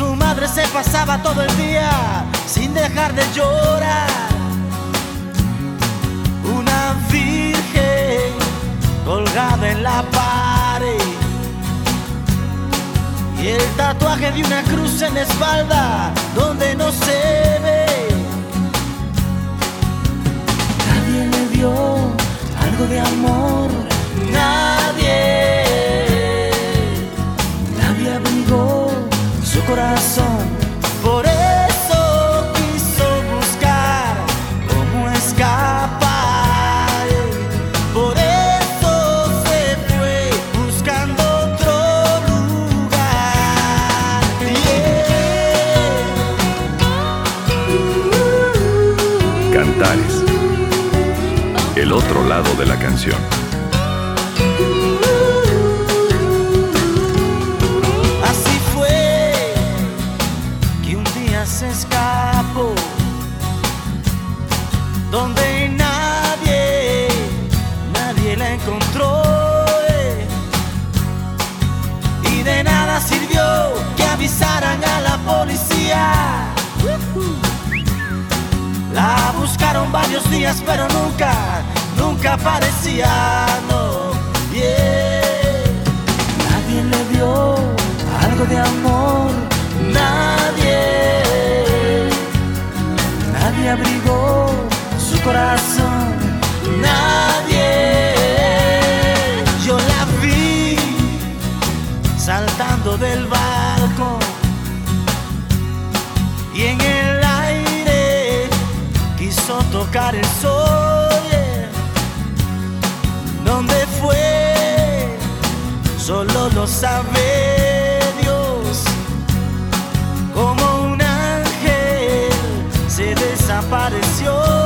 Su madre se pasaba todo el día sin dejar de llorar. Una virgen colgada en la pared y el tatuaje de una cruz en la espalda donde no se ve. Nadie le dio algo de amor, Así fue que un día se escapó, donde nadie, nadie la encontró. Y de nada sirvió que avisaran a la policía. La buscaron varios días, pero nunca, nunca aparecía. No. Nadie le dio algo de amor, nadie, nadie abrigó su corazón, nadie. Yo la vi saltando del barco y en el aire quiso tocar el sol. Sabe Dios. Como un ángel se desapareció.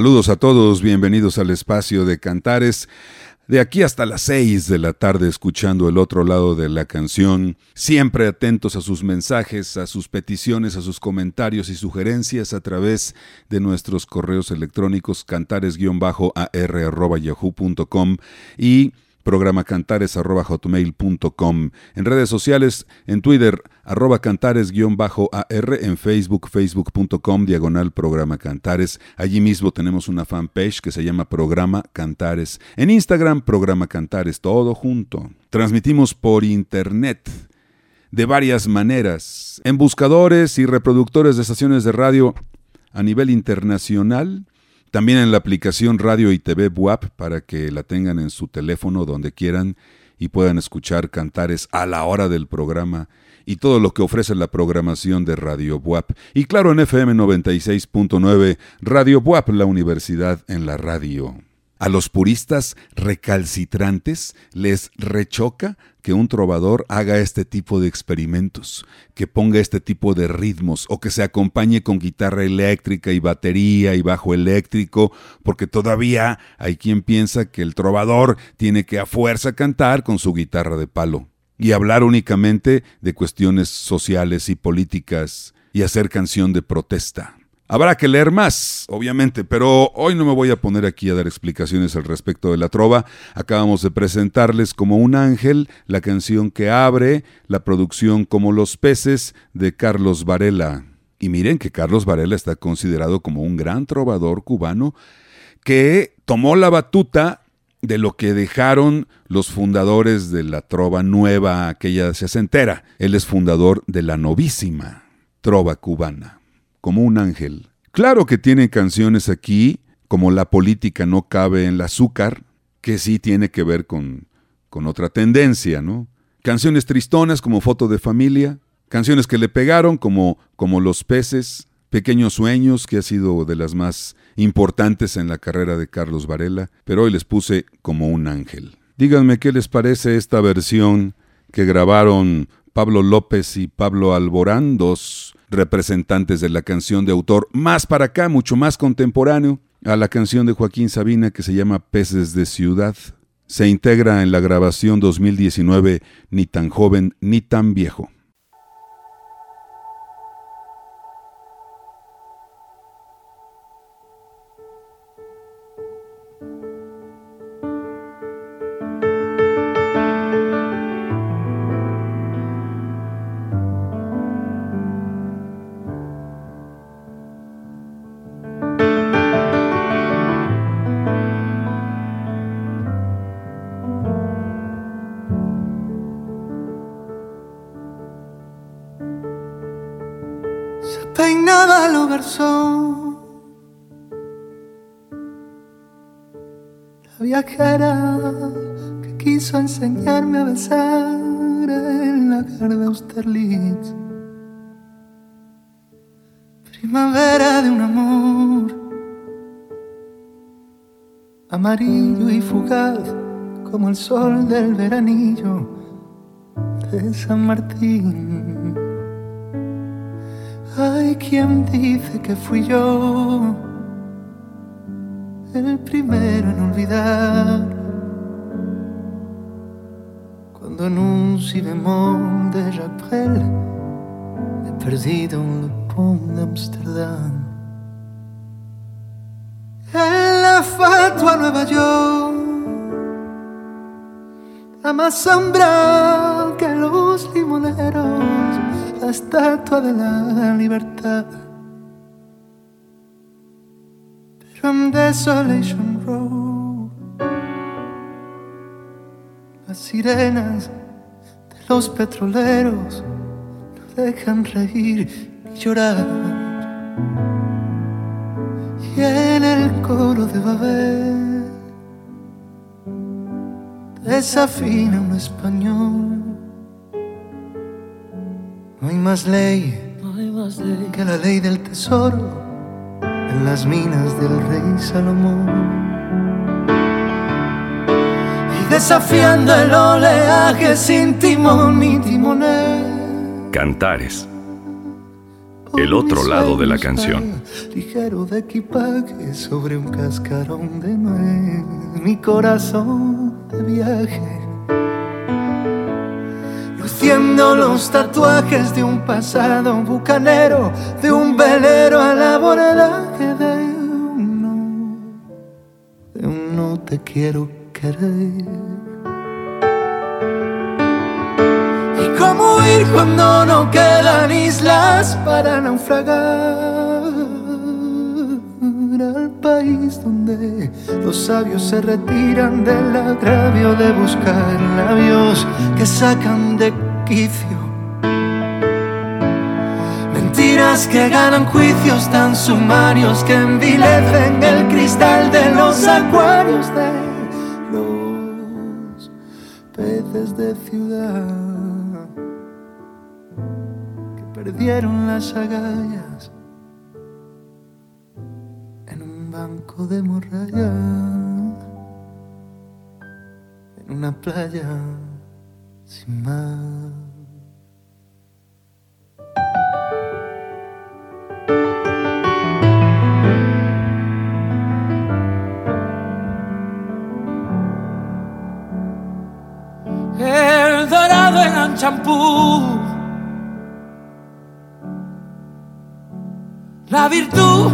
Saludos a todos, bienvenidos al espacio de Cantares. De aquí hasta las seis de la tarde escuchando el otro lado de la canción, siempre atentos a sus mensajes, a sus peticiones, a sus comentarios y sugerencias a través de nuestros correos electrónicos cantares-ar.yahoo.com y programa cantares.hotmail.com. En redes sociales, en Twitter, arroba cantares-ar, en Facebook, facebook.com, diagonal programa cantares. Allí mismo tenemos una fanpage que se llama Programa Cantares. En Instagram, programa cantares, todo junto. Transmitimos por internet de varias maneras, en buscadores y reproductores de estaciones de radio a nivel internacional también en la aplicación Radio y TV WAP para que la tengan en su teléfono donde quieran y puedan escuchar cantares a la hora del programa y todo lo que ofrece la programación de Radio WAP. Y claro, en FM 96.9, Radio WAP, la universidad en la radio. A los puristas recalcitrantes les rechoca que un trovador haga este tipo de experimentos, que ponga este tipo de ritmos o que se acompañe con guitarra eléctrica y batería y bajo eléctrico, porque todavía hay quien piensa que el trovador tiene que a fuerza cantar con su guitarra de palo y hablar únicamente de cuestiones sociales y políticas y hacer canción de protesta. Habrá que leer más, obviamente, pero hoy no me voy a poner aquí a dar explicaciones al respecto de la trova. Acabamos de presentarles como un ángel la canción que abre la producción Como los peces de Carlos Varela. Y miren que Carlos Varela está considerado como un gran trovador cubano que tomó la batuta de lo que dejaron los fundadores de la trova nueva, aquella sesentera. Él es fundador de la novísima trova cubana como un ángel. Claro que tiene canciones aquí, como La política no cabe en el azúcar, que sí tiene que ver con, con otra tendencia, ¿no? Canciones tristonas como Foto de Familia, canciones que le pegaron como, como Los peces, Pequeños Sueños, que ha sido de las más importantes en la carrera de Carlos Varela, pero hoy les puse como un ángel. Díganme qué les parece esta versión que grabaron Pablo López y Pablo Alborán, dos representantes de la canción de autor más para acá, mucho más contemporáneo, a la canción de Joaquín Sabina que se llama Peces de Ciudad. Se integra en la grabación 2019 Ni tan joven ni tan viejo. Enseñarme a besar en la de Austerlitz. Primavera de un amor amarillo y fugaz como el sol del veranillo de San Martín. Hay quien dice que fui yo el primero en olvidar. En si bemol de Jacques he perdido un Le de Amsterdam. En la fatua Nueva York, la más sombra que los limoneros, la estatua de la libertad from Desolation Road. Las sirenas de los petroleros no dejan reír ni llorar. Y en el coro de Babel desafina un español. No hay más ley, no hay más ley que la ley del tesoro en las minas del rey Salomón. Desafiando el oleaje sin timón ni timonel. Cantares. el otro lado de la canción. Ligero de equipaje sobre un cascarón de nuez, mi corazón de viaje. Luciendo los tatuajes de un pasado bucanero, de un velero al abordaje de uno, de un no te quiero querer. ¿Cómo ir cuando no quedan islas para naufragar? Al país donde los sabios se retiran del agravio de buscar labios que sacan de quicio. Mentiras que ganan juicios tan sumarios que envilecen el cristal de los acuarios de ciudad perdieron las agallas en un banco de morralla, en una playa sin mar. La virtud,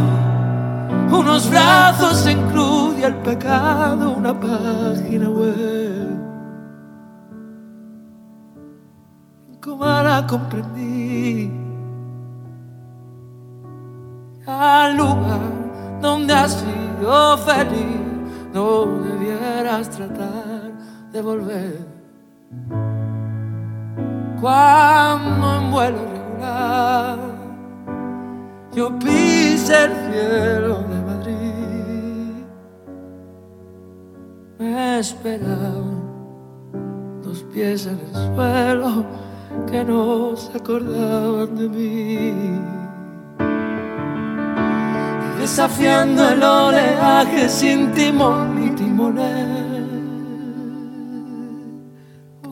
unos brazos en cruz y el pecado, una página web. ¿Cómo la comprendí? Al lugar donde has sido feliz, no debieras tratar de volver. Cuando en vuelo regular yo pise el cielo de Madrid. Me esperaban dos pies en el suelo que no se acordaban de mí. Desafiando el oleaje sin timón ni timonel.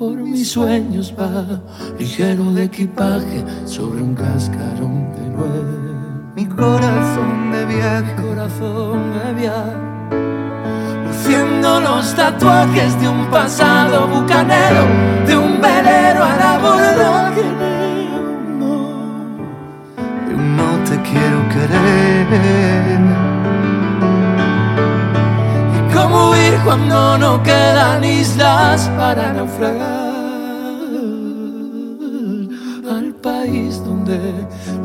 Por mis sueños va ligero de equipaje sobre un cascarón de nuez. Mi corazón de viaje, corazón de viaje, luciendo los tatuajes de un pasado bucanero, de un velero a la borda de un no te quiero querer. Y cómo huir cuando no quedan islas para naufragar país donde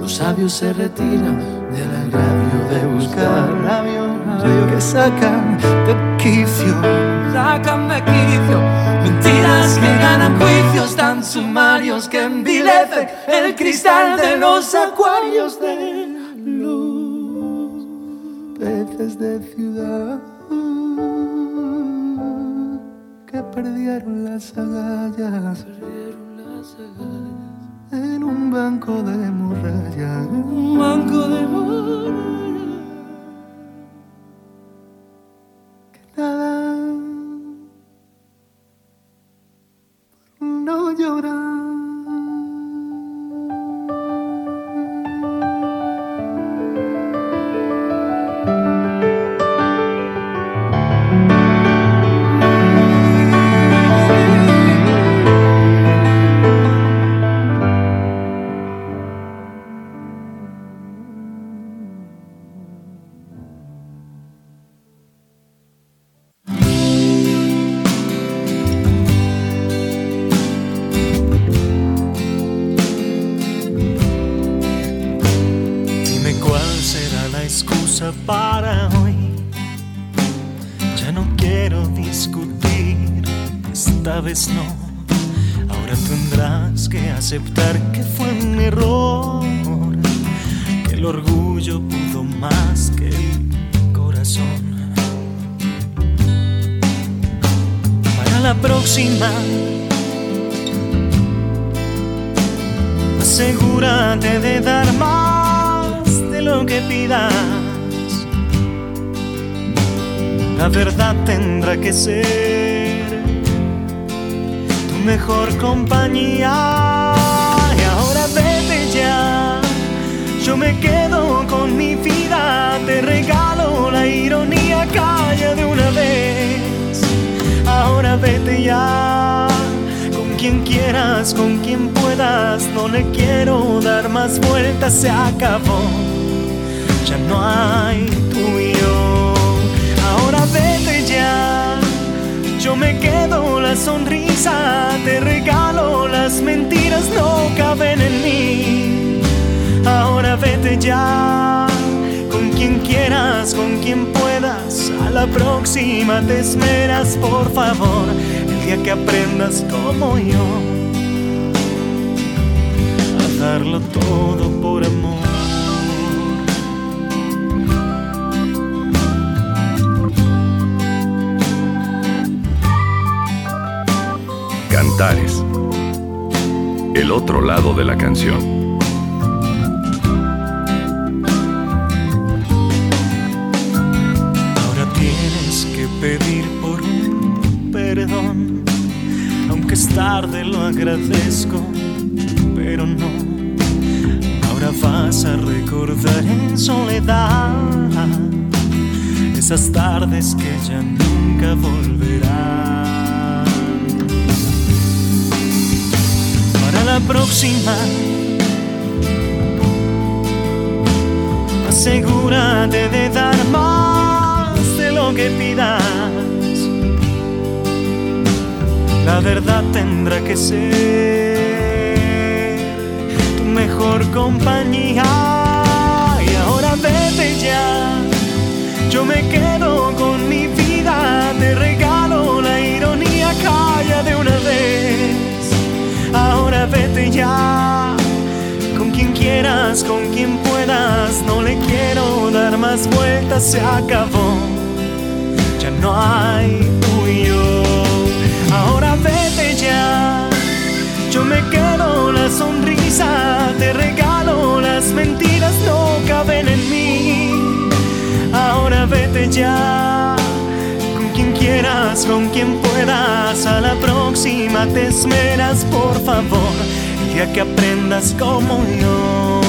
sabios se retiran del agravio de buscar labios que sacan de quicio, sacan de quicio. Mentiras que ganan juicios tan sumarios que envilecen el cristal de los acuarios de los peces de ciudad que perdieron las agallas. Perdieron las agallas en un banco de muralla, un banco de muralla. Que nada no llorar. Quien quieras, con quien puedas, a la próxima te esmeras, por favor, el día que aprendas como yo, a darlo todo por amor. Cantares. El otro lado de la canción. Agradezco, pero no. Ahora vas a recordar en soledad esas tardes que ya nunca volverán. Para la próxima asegúrate de dar más de lo que pidas. La verdad tendrá que ser tu mejor compañía. Y ahora vete ya, yo me quedo con mi vida, te regalo la ironía, calla de una vez. Ahora vete ya. Con quien quieras, con quien puedas, no le quiero dar más vueltas, se acabó, ya no hay yo me quedo la sonrisa, te regalo las mentiras, no caben en mí. Ahora vete ya, con quien quieras, con quien puedas, a la próxima te esmeras, por favor día que aprendas como yo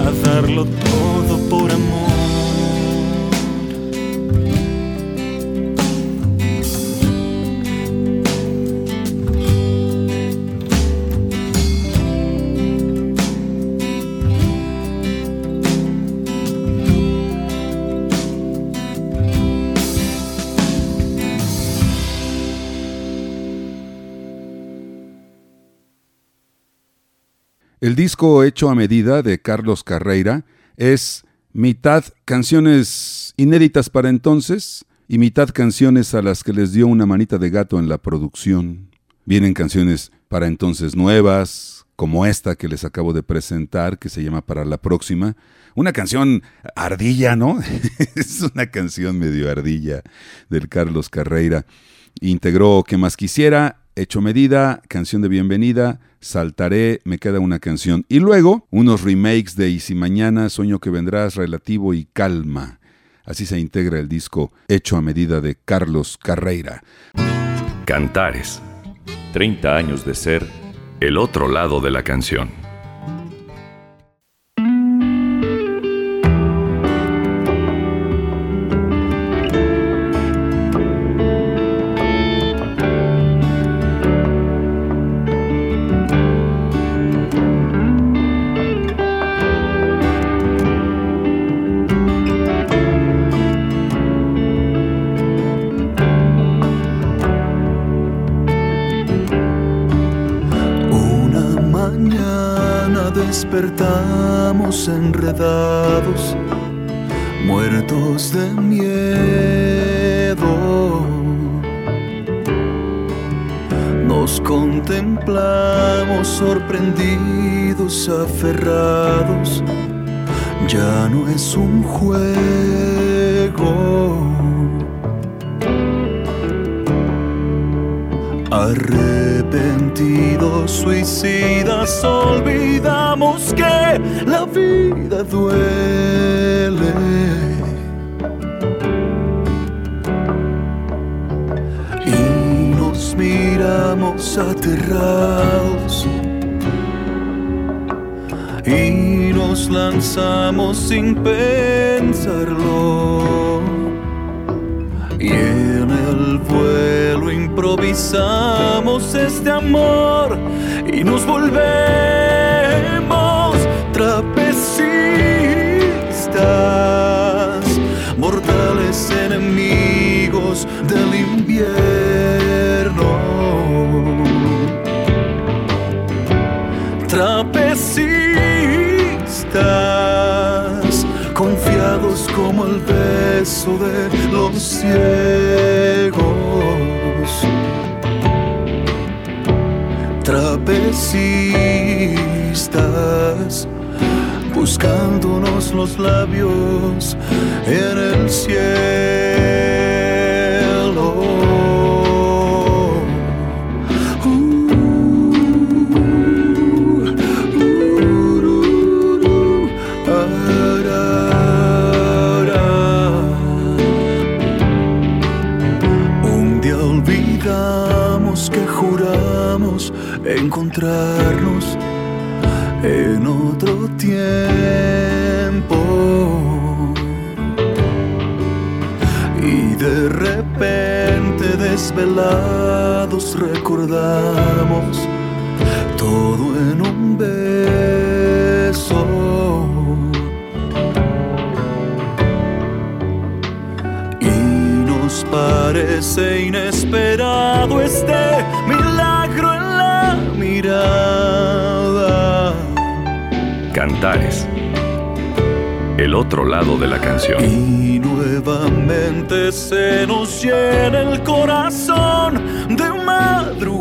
a darlo todo por amor. El disco hecho a medida de Carlos Carreira es mitad canciones inéditas para entonces y mitad canciones a las que les dio una manita de gato en la producción. Vienen canciones para entonces nuevas, como esta que les acabo de presentar, que se llama Para la próxima. Una canción ardilla, ¿no? es una canción medio ardilla del Carlos Carreira. Integró Que más quisiera, Hecho Medida, Canción de Bienvenida, Saltaré, Me queda una canción. Y luego unos remakes de Y si mañana, Sueño que vendrás, Relativo y Calma. Así se integra el disco Hecho a Medida de Carlos Carreira. Cantares. 30 años de ser el otro lado de la canción. Despertamos enredados, muertos de miedo. Nos contemplamos sorprendidos, aferrados, ya no es un juego. Arrepentidos, suicidas, olvidamos que la vida duele. Y nos miramos aterrados y nos lanzamos sin pensarlo. Improvisamos este amor y nos volvemos trapecistas, mortales enemigos del invierno. Trapecistas, confiados como el beso de los ciegos. Buscándonos los labios en el cielo. Encontrarnos en otro tiempo. Y de repente desvelados recordamos todo en un beso. Y nos parece inesperado este Cantares. El otro lado de la canción. Y nuevamente se nos llena el corazón de madrugadas.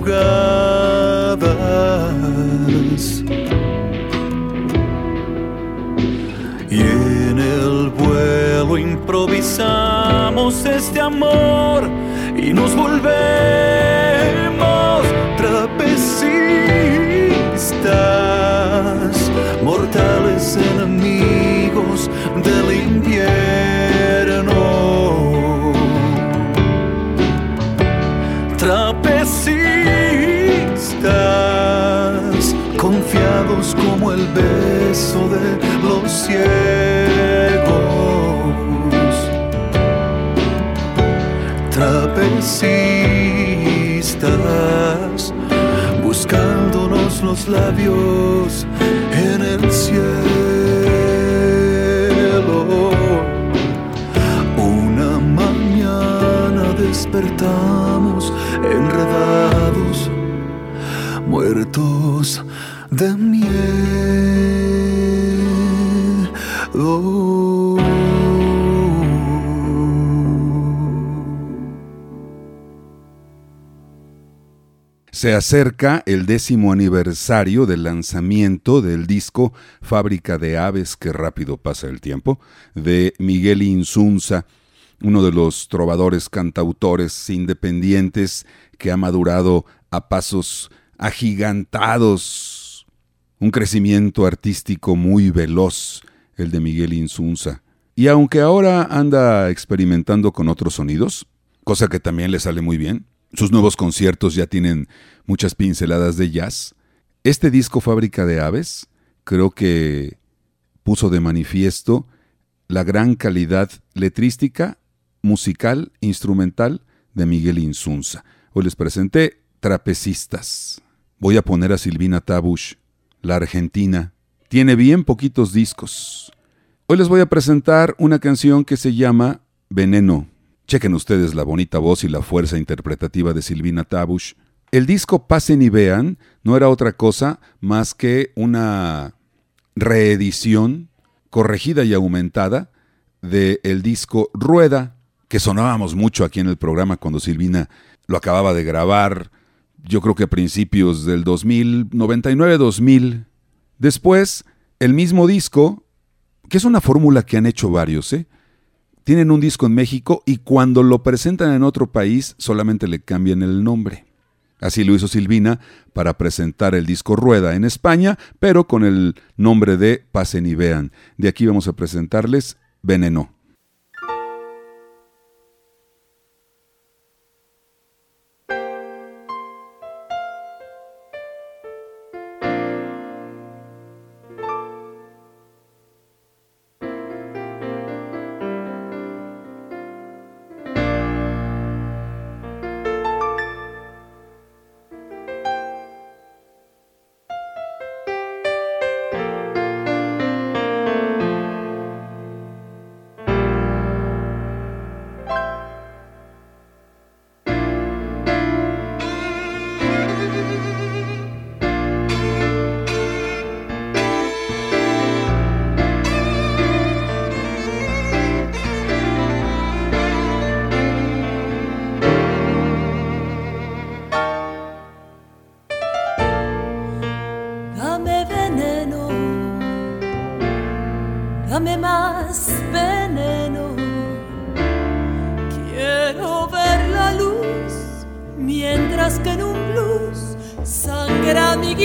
Y en el vuelo improvisamos este amor y nos volvemos mortales enemigos del invierno. Trapecistas, confiados como el beso de los ciegos. Trapecistas, los labios en el cielo. Una mañana despertamos enredados, muertos de miedo. Se acerca el décimo aniversario del lanzamiento del disco Fábrica de Aves, que rápido pasa el tiempo, de Miguel Insunza, uno de los trovadores cantautores independientes que ha madurado a pasos agigantados. Un crecimiento artístico muy veloz, el de Miguel Insunza. Y aunque ahora anda experimentando con otros sonidos, cosa que también le sale muy bien, sus nuevos conciertos ya tienen muchas pinceladas de jazz. Este disco Fábrica de Aves creo que puso de manifiesto la gran calidad letrística, musical, instrumental de Miguel Insunza. Hoy les presenté Trapecistas. Voy a poner a Silvina Tabush, la argentina. Tiene bien poquitos discos. Hoy les voy a presentar una canción que se llama Veneno. Chequen ustedes la bonita voz y la fuerza interpretativa de Silvina Tabush. El disco Pasen y Vean no era otra cosa más que una reedición corregida y aumentada del disco Rueda, que sonábamos mucho aquí en el programa cuando Silvina lo acababa de grabar, yo creo que a principios del 2000, 99-2000. Después, el mismo disco, que es una fórmula que han hecho varios, ¿eh? Tienen un disco en México y cuando lo presentan en otro país solamente le cambian el nombre. Así lo hizo Silvina para presentar el disco Rueda en España, pero con el nombre de Pasen y Vean. De aquí vamos a presentarles Veneno.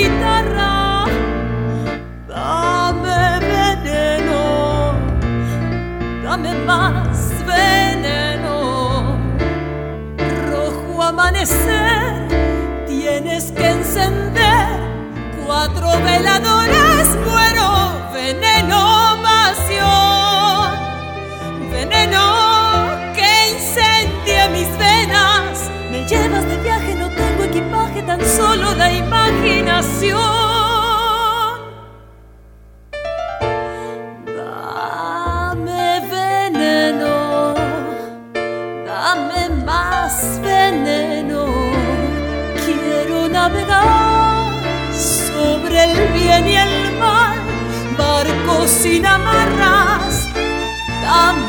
Guitarra. Dame veneno, dame más veneno. Rojo amanecer, tienes que encender cuatro veladoras. Tan solo la imaginación. Dame veneno, dame más veneno. Quiero navegar sobre el bien y el mal, barco sin amarras. Dame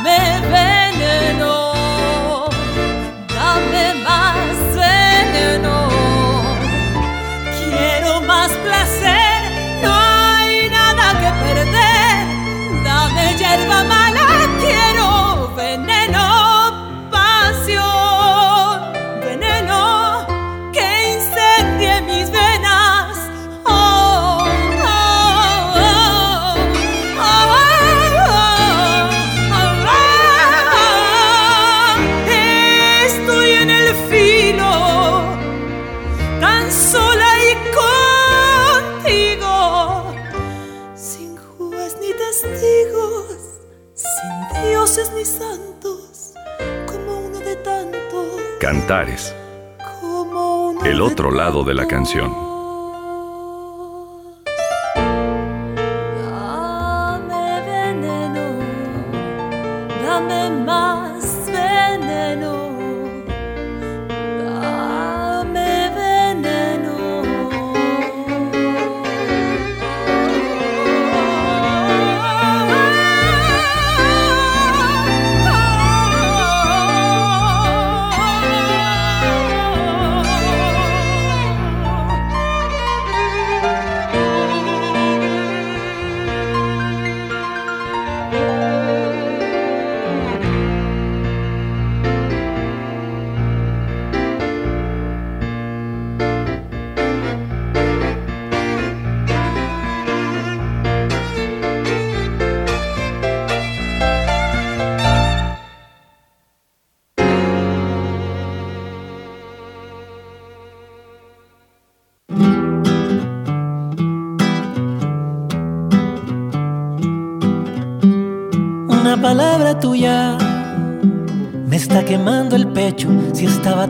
El otro lado de la canción.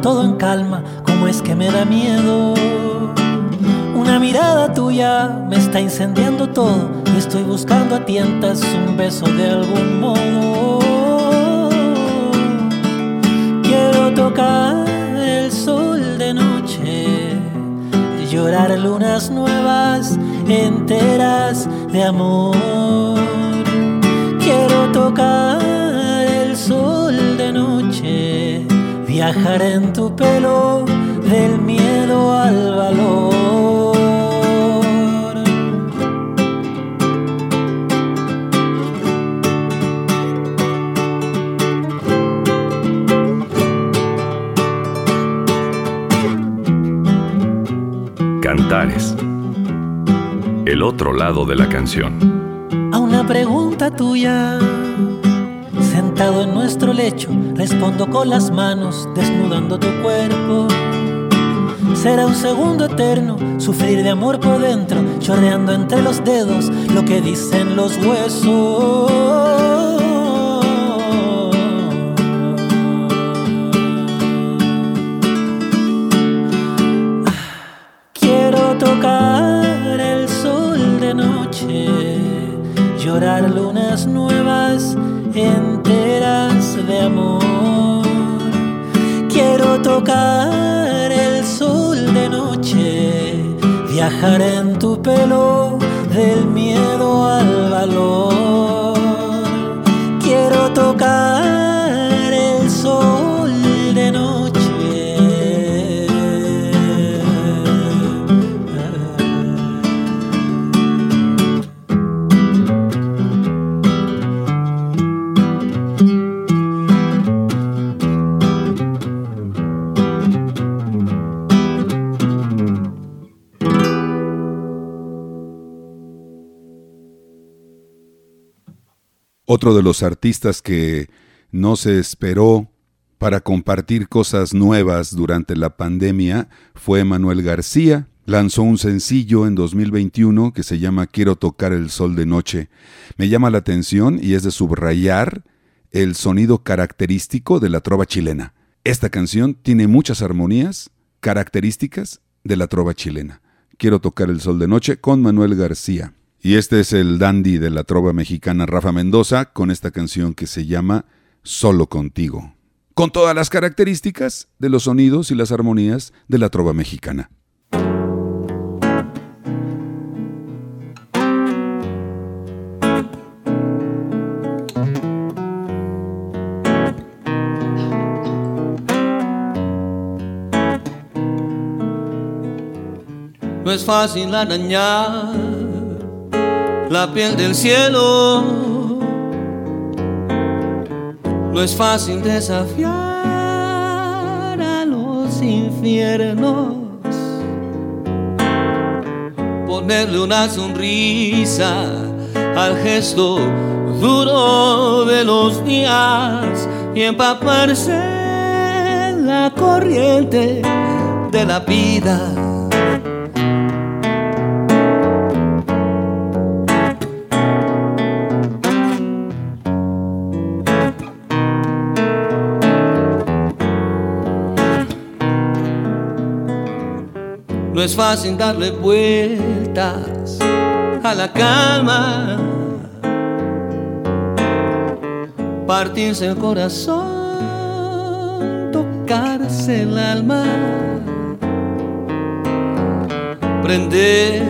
Todo en calma, ¿cómo es que me da miedo? Una mirada tuya me está incendiando todo. Y estoy buscando a tientas un beso de algún modo. Quiero tocar el sol de noche, llorar lunas nuevas, enteras de amor. Quiero tocar el sol de noche, viajar en tu pelo del miedo al valor. Cantares, el otro lado de la canción. A una pregunta tuya, sentado en nuestro lecho, respondo con las manos, desnudando tu cuerpo. Será un segundo eterno, sufrir de amor por dentro, chorreando entre los dedos lo que dicen los huesos. Quiero tocar el sol de noche, llorar lunas nuevas enteras tocar el sol de noche, viajar en tu pelo del miedo al valor. Otro de los artistas que no se esperó para compartir cosas nuevas durante la pandemia fue Manuel García. Lanzó un sencillo en 2021 que se llama Quiero tocar el sol de noche. Me llama la atención y es de subrayar el sonido característico de la trova chilena. Esta canción tiene muchas armonías características de la trova chilena. Quiero tocar el sol de noche con Manuel García. Y este es el dandy de la trova mexicana Rafa Mendoza con esta canción que se llama Solo contigo. Con todas las características de los sonidos y las armonías de la trova mexicana. No es fácil arañar la piel del cielo. No es fácil desafiar a los infiernos. Ponerle una sonrisa al gesto duro de los días y empaparse en la corriente de la vida No es fácil darle vueltas a la calma, partirse el corazón, tocarse el alma, prender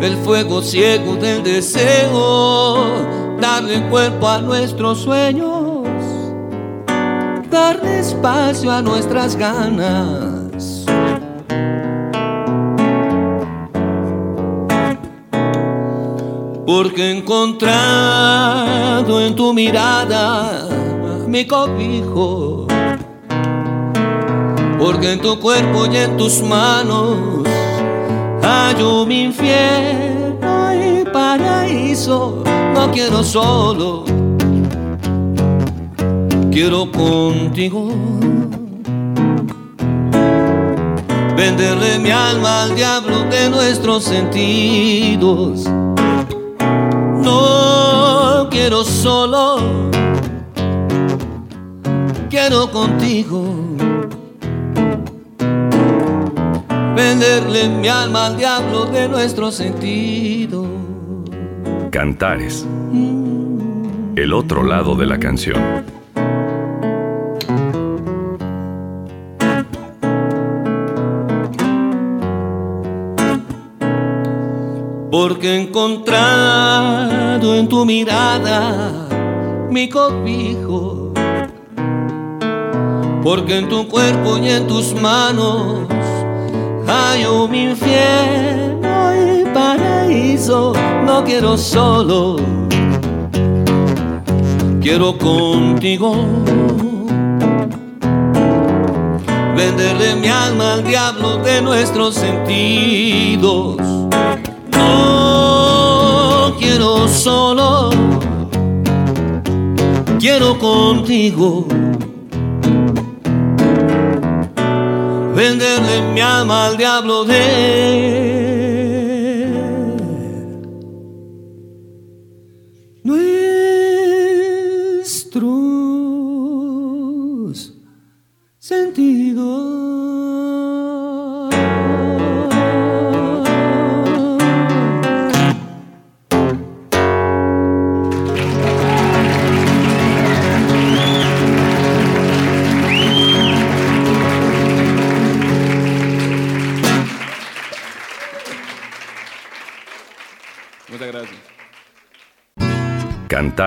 el fuego ciego del deseo, darle cuerpo a nuestros sueños, darle espacio a nuestras ganas porque he encontrado en tu mirada mi cobijo, porque en tu cuerpo y en tus manos hallo mi infierno y paraíso. No quiero solo, quiero contigo. Venderle mi alma al diablo de nuestros sentidos no quiero solo, quiero contigo. Venderle mi alma al diablo de nuestro sentido. Cantares. El otro lado de la canción. Porque he encontrado en tu mirada mi cobijo, porque en tu cuerpo y en tus manos hay un infierno y paraíso. No quiero solo, quiero contigo. Venderle mi alma al diablo de nuestros sentidos quiero solo, quiero contigo. Venderle mi alma al diablo de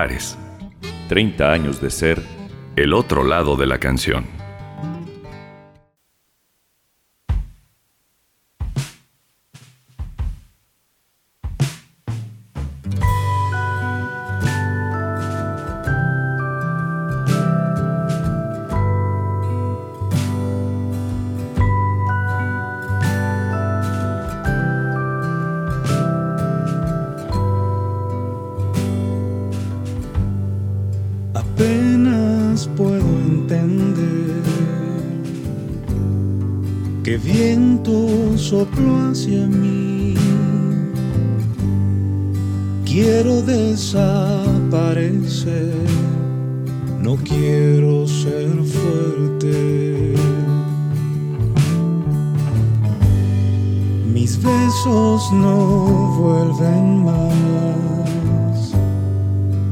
Cantares. 30 años de ser el otro lado de la canción. Besos no vuelven más,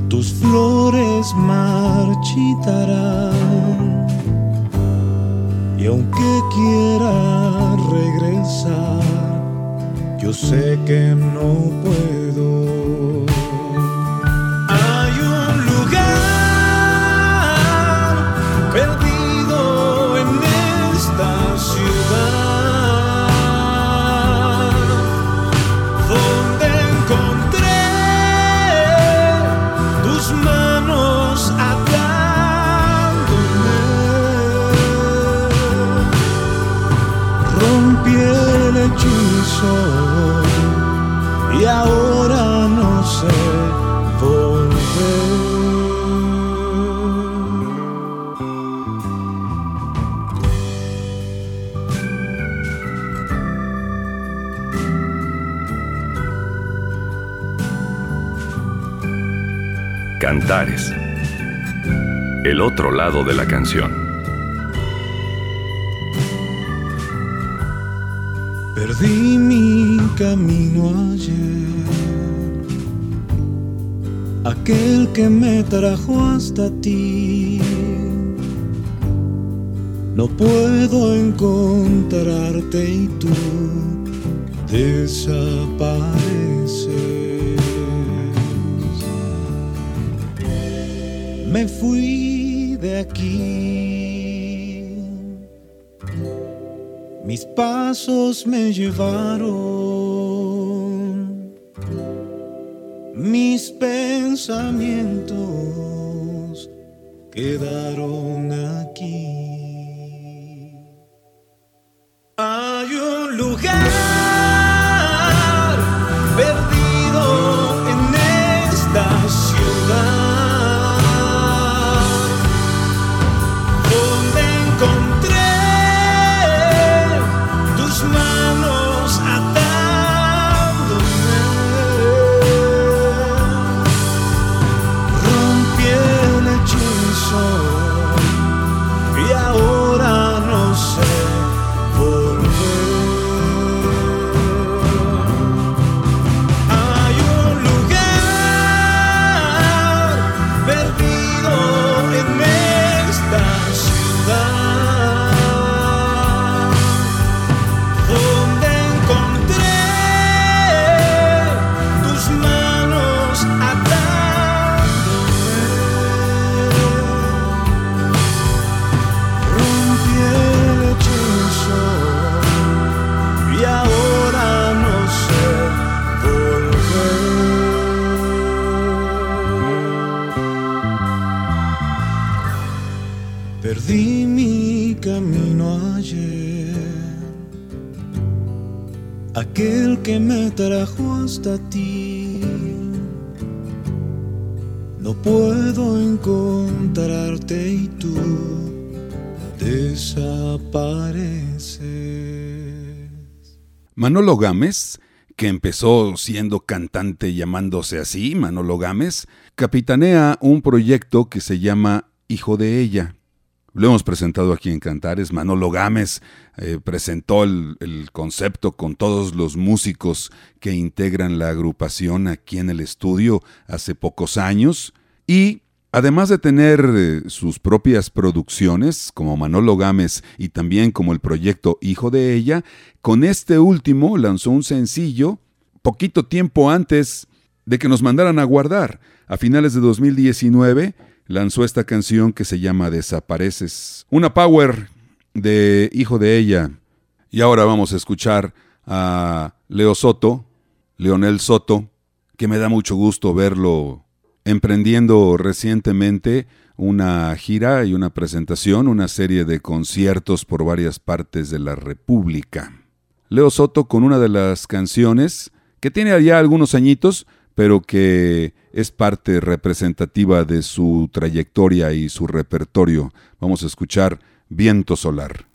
tus flores marchitarán y aunque quiera regresar, yo sé que no puedo. Hechizo y ahora no sé volver. Cantares. El otro lado de la canción. Perdí mi camino ayer, aquel que me trajo hasta ti. No puedo encontrarte y tú desapareces. Me fui Mis pasos me llevaron, mis pensamientos quedaron aquí. Ti. No puedo encontrarte y tú desapareces. Manolo Gámez, que empezó siendo cantante llamándose así, Manolo Gámez, capitanea un proyecto que se llama Hijo de ella. Lo hemos presentado aquí en Cantares. Manolo Gámez eh, presentó el, concepto con todos los músicos que integran la agrupación aquí en el estudio hace pocos años. Y Además de tener eh, sus propias producciones, como Manolo Gámez y también como el proyecto Hijo de ella, con este último lanzó un sencillo poquito tiempo antes de que nos mandaran a guardar. A finales de 2019 lanzó esta canción que se llama Desapareces. Una power de Hijo de ella. Y ahora vamos a escuchar a Leo Soto, Leonel Soto, que me da mucho gusto verlo emprendiendo recientemente una gira y una presentación, una serie de conciertos por varias partes de la República. Leo Soto con una de las canciones que tiene ya algunos añitos, pero que es parte representativa de su trayectoria y su repertorio. Vamos a escuchar Viento Solar.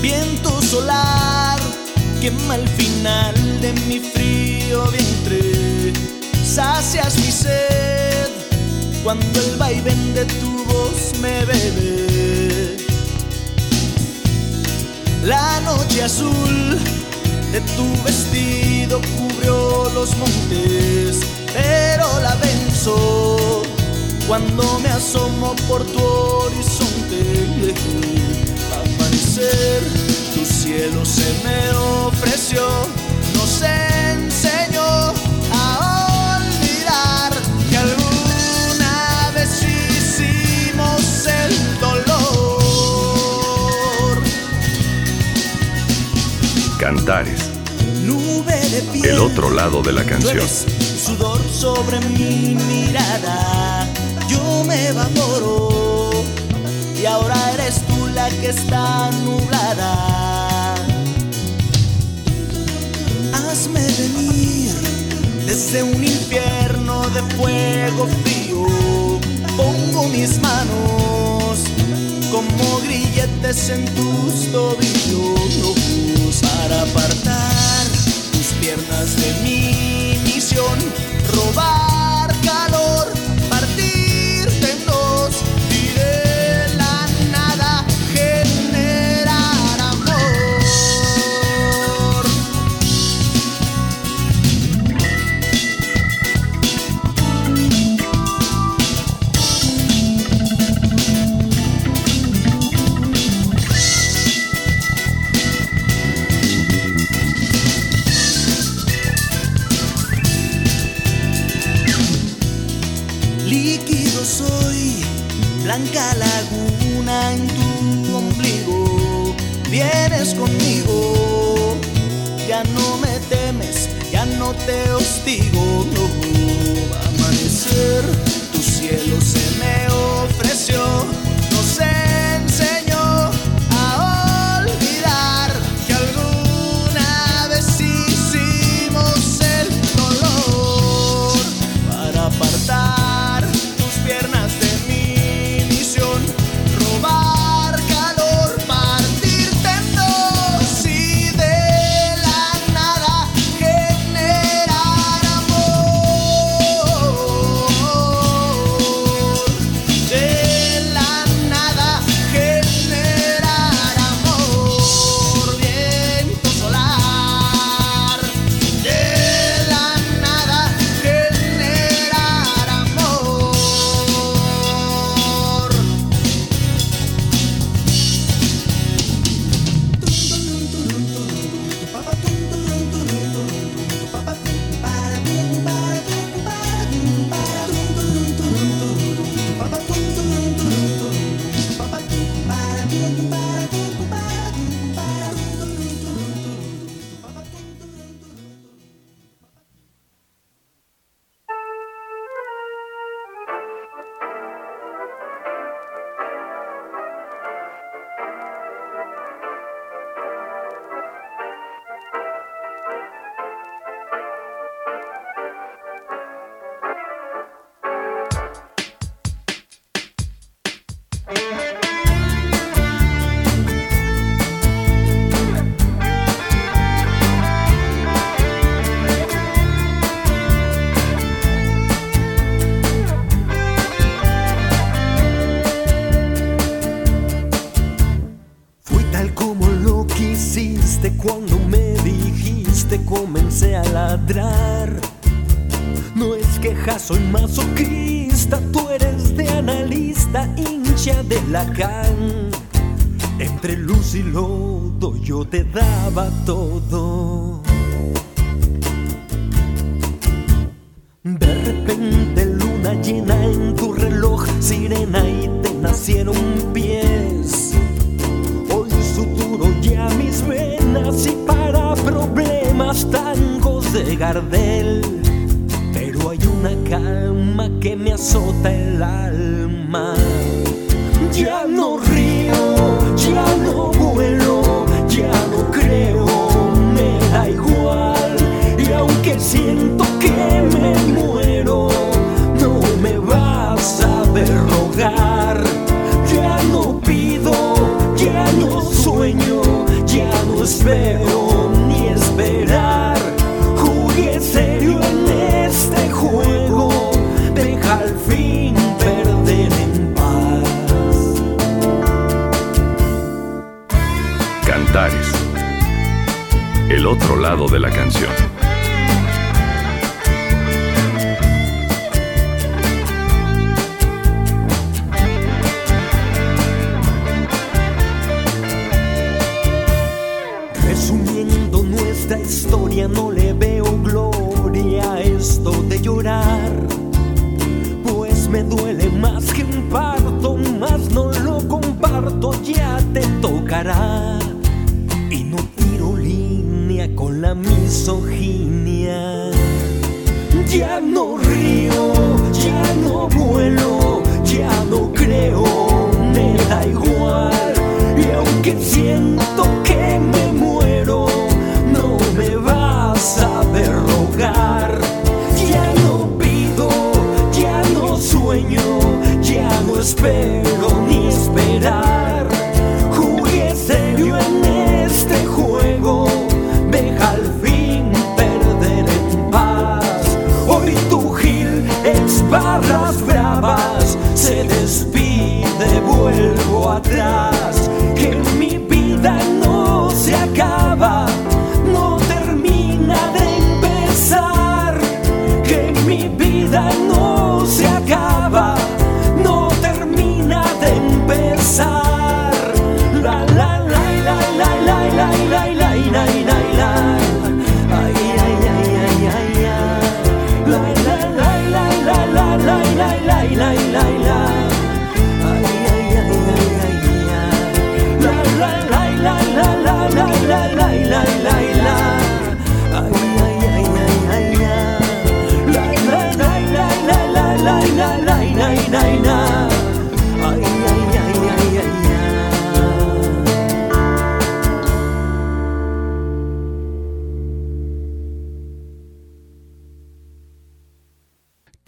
Viento solar quema al final de mi frío vientre. Sacias mi sed cuando el vaivén de tu voz me bebe. La noche azul de tu vestido cubrió los montes, pero la venzo cuando me asomo por tu horizonte. Amanecer, cielo se me ofreció, nos enseñó a olvidar que alguna vez hicimos el dolor. Cantares, Nube de piel. el otro lado de la canción. Sudor sobre mi mirada, yo me evaporo y ahora eres tú la que está nublada. Desde un infierno de fuego frío, pongo mis manos como grilletes en tus tobillos para apartar tus piernas de mi misión, robar soy, blanca laguna en tu ombligo. Vienes conmigo, ya no me temes, ya no te hostigo. No amanecer, tu cielo se me ofreció, soy masoquista, tú eres de analista, hincha de Lacan. Entre luz y lodo yo te daba todo.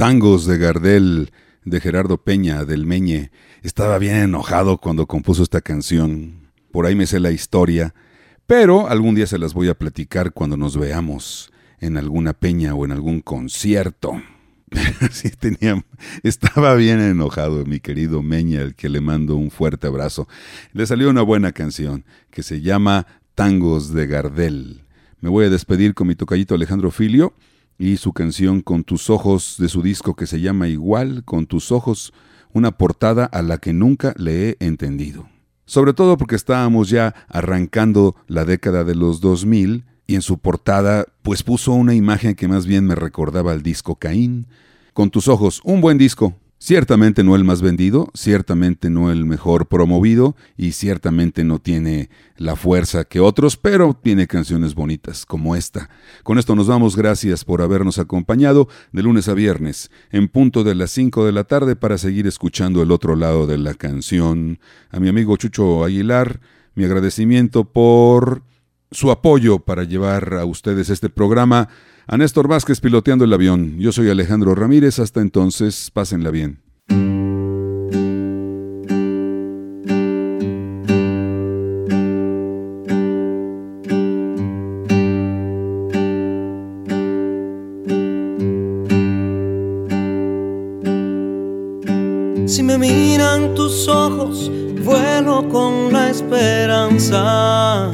Tangos de Gardel, de Gerardo Peña, del Meñe. Estaba bien enojado cuando compuso esta canción. Por ahí me sé la historia, pero algún día se las voy a platicar cuando nos veamos en alguna peña o en algún concierto. Sí, tenía, estaba bien enojado mi querido Meña, al que le mando un fuerte abrazo. Le salió una buena canción que se llama Tangos de Gardel. Me voy a despedir con mi tocallito Alejandro Filio y su canción Con tus ojos de su disco que se llama igual, Con tus ojos, una portada a la que nunca le he entendido. Sobre todo porque estábamos ya arrancando la década de los 2000 y en su portada pues puso una imagen que más bien me recordaba al disco Caín. Con tus ojos, un buen disco. Ciertamente no el más vendido, ciertamente no el mejor promovido y ciertamente no tiene la fuerza que otros, pero tiene canciones bonitas como esta. Con esto nos vamos, gracias por habernos acompañado de lunes a viernes en punto de las 5 de la tarde para seguir escuchando el otro lado de la canción. A mi amigo Chucho Aguilar, mi agradecimiento por su apoyo para llevar a ustedes este programa. A Vázquez piloteando el avión. Yo soy Alejandro Ramírez. Hasta entonces, pásenla bien. Si me miran tus ojos, vuelo con la esperanza.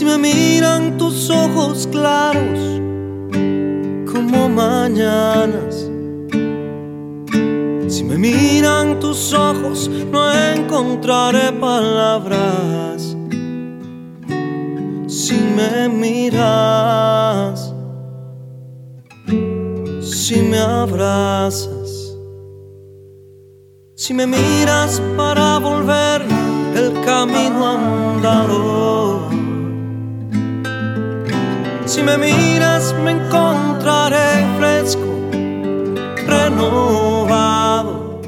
Si me miran tus ojos claros como mañanas. Si me miran tus ojos, no encontraré palabras. Si me miras, si me abrazas, si me miras para volver el camino andado. Si me miras me encontraré fresco, renovado.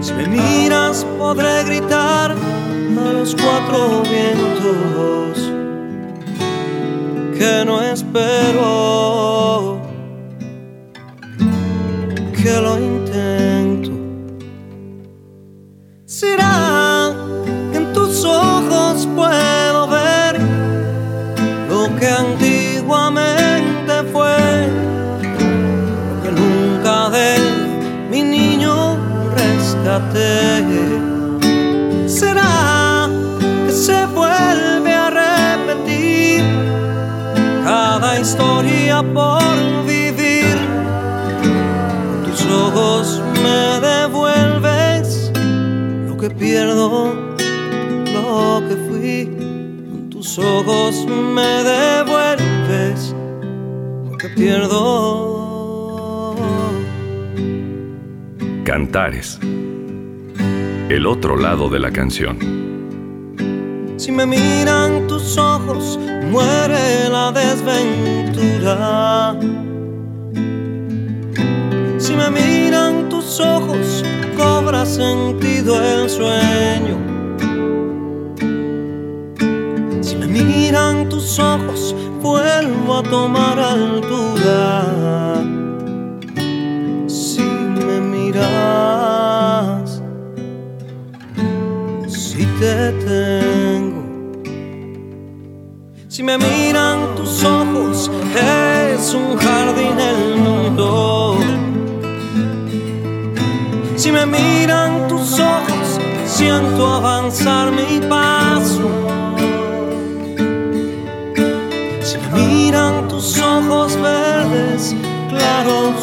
Si me miras podré gritar a los cuatro vientos que no espero, por vivir. Tus ojos me devuelves lo que pierdo, lo que fui. Tus ojos me devuelves lo que pierdo. Cantares. El otro lado de la canción. Si me miran tus ojos, muere la desventura. Si me miran tus ojos, cobra sentido el sueño. Si me miran tus ojos, vuelvo a tomar altura. Si me miras, si te tengo. Si me miran tus ojos, es un jardín el mundo. Si me miran tus ojos, siento avanzar mi paso. Si me miran tus ojos verdes, claros,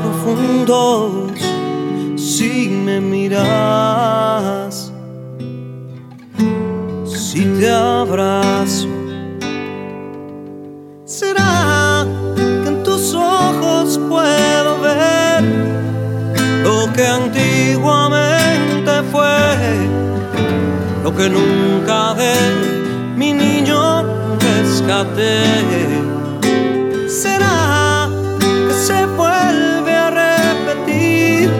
profundos, si me miras, si te abrazo. Que nunca de mi niño rescaté? ¿Será que se vuelve a repetir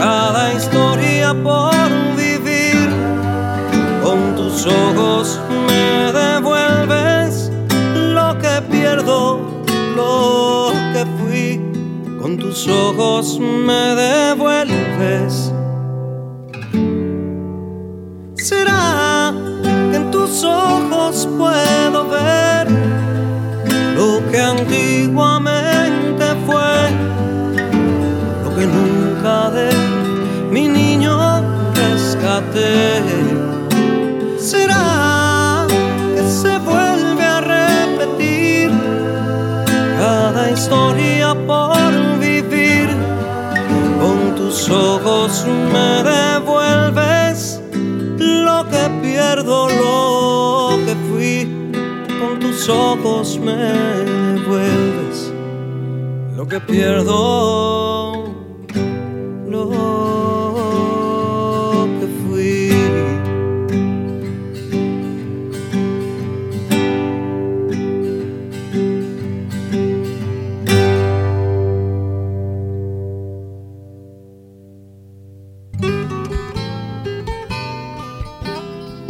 cada historia por vivir? Con tus ojos me devuelves lo que pierdo, lo que fui. Con tus ojos me devuelves. Ojos me devuelves lo que pierdo, lo que fui. Con tus ojos me devuelves lo que pierdo,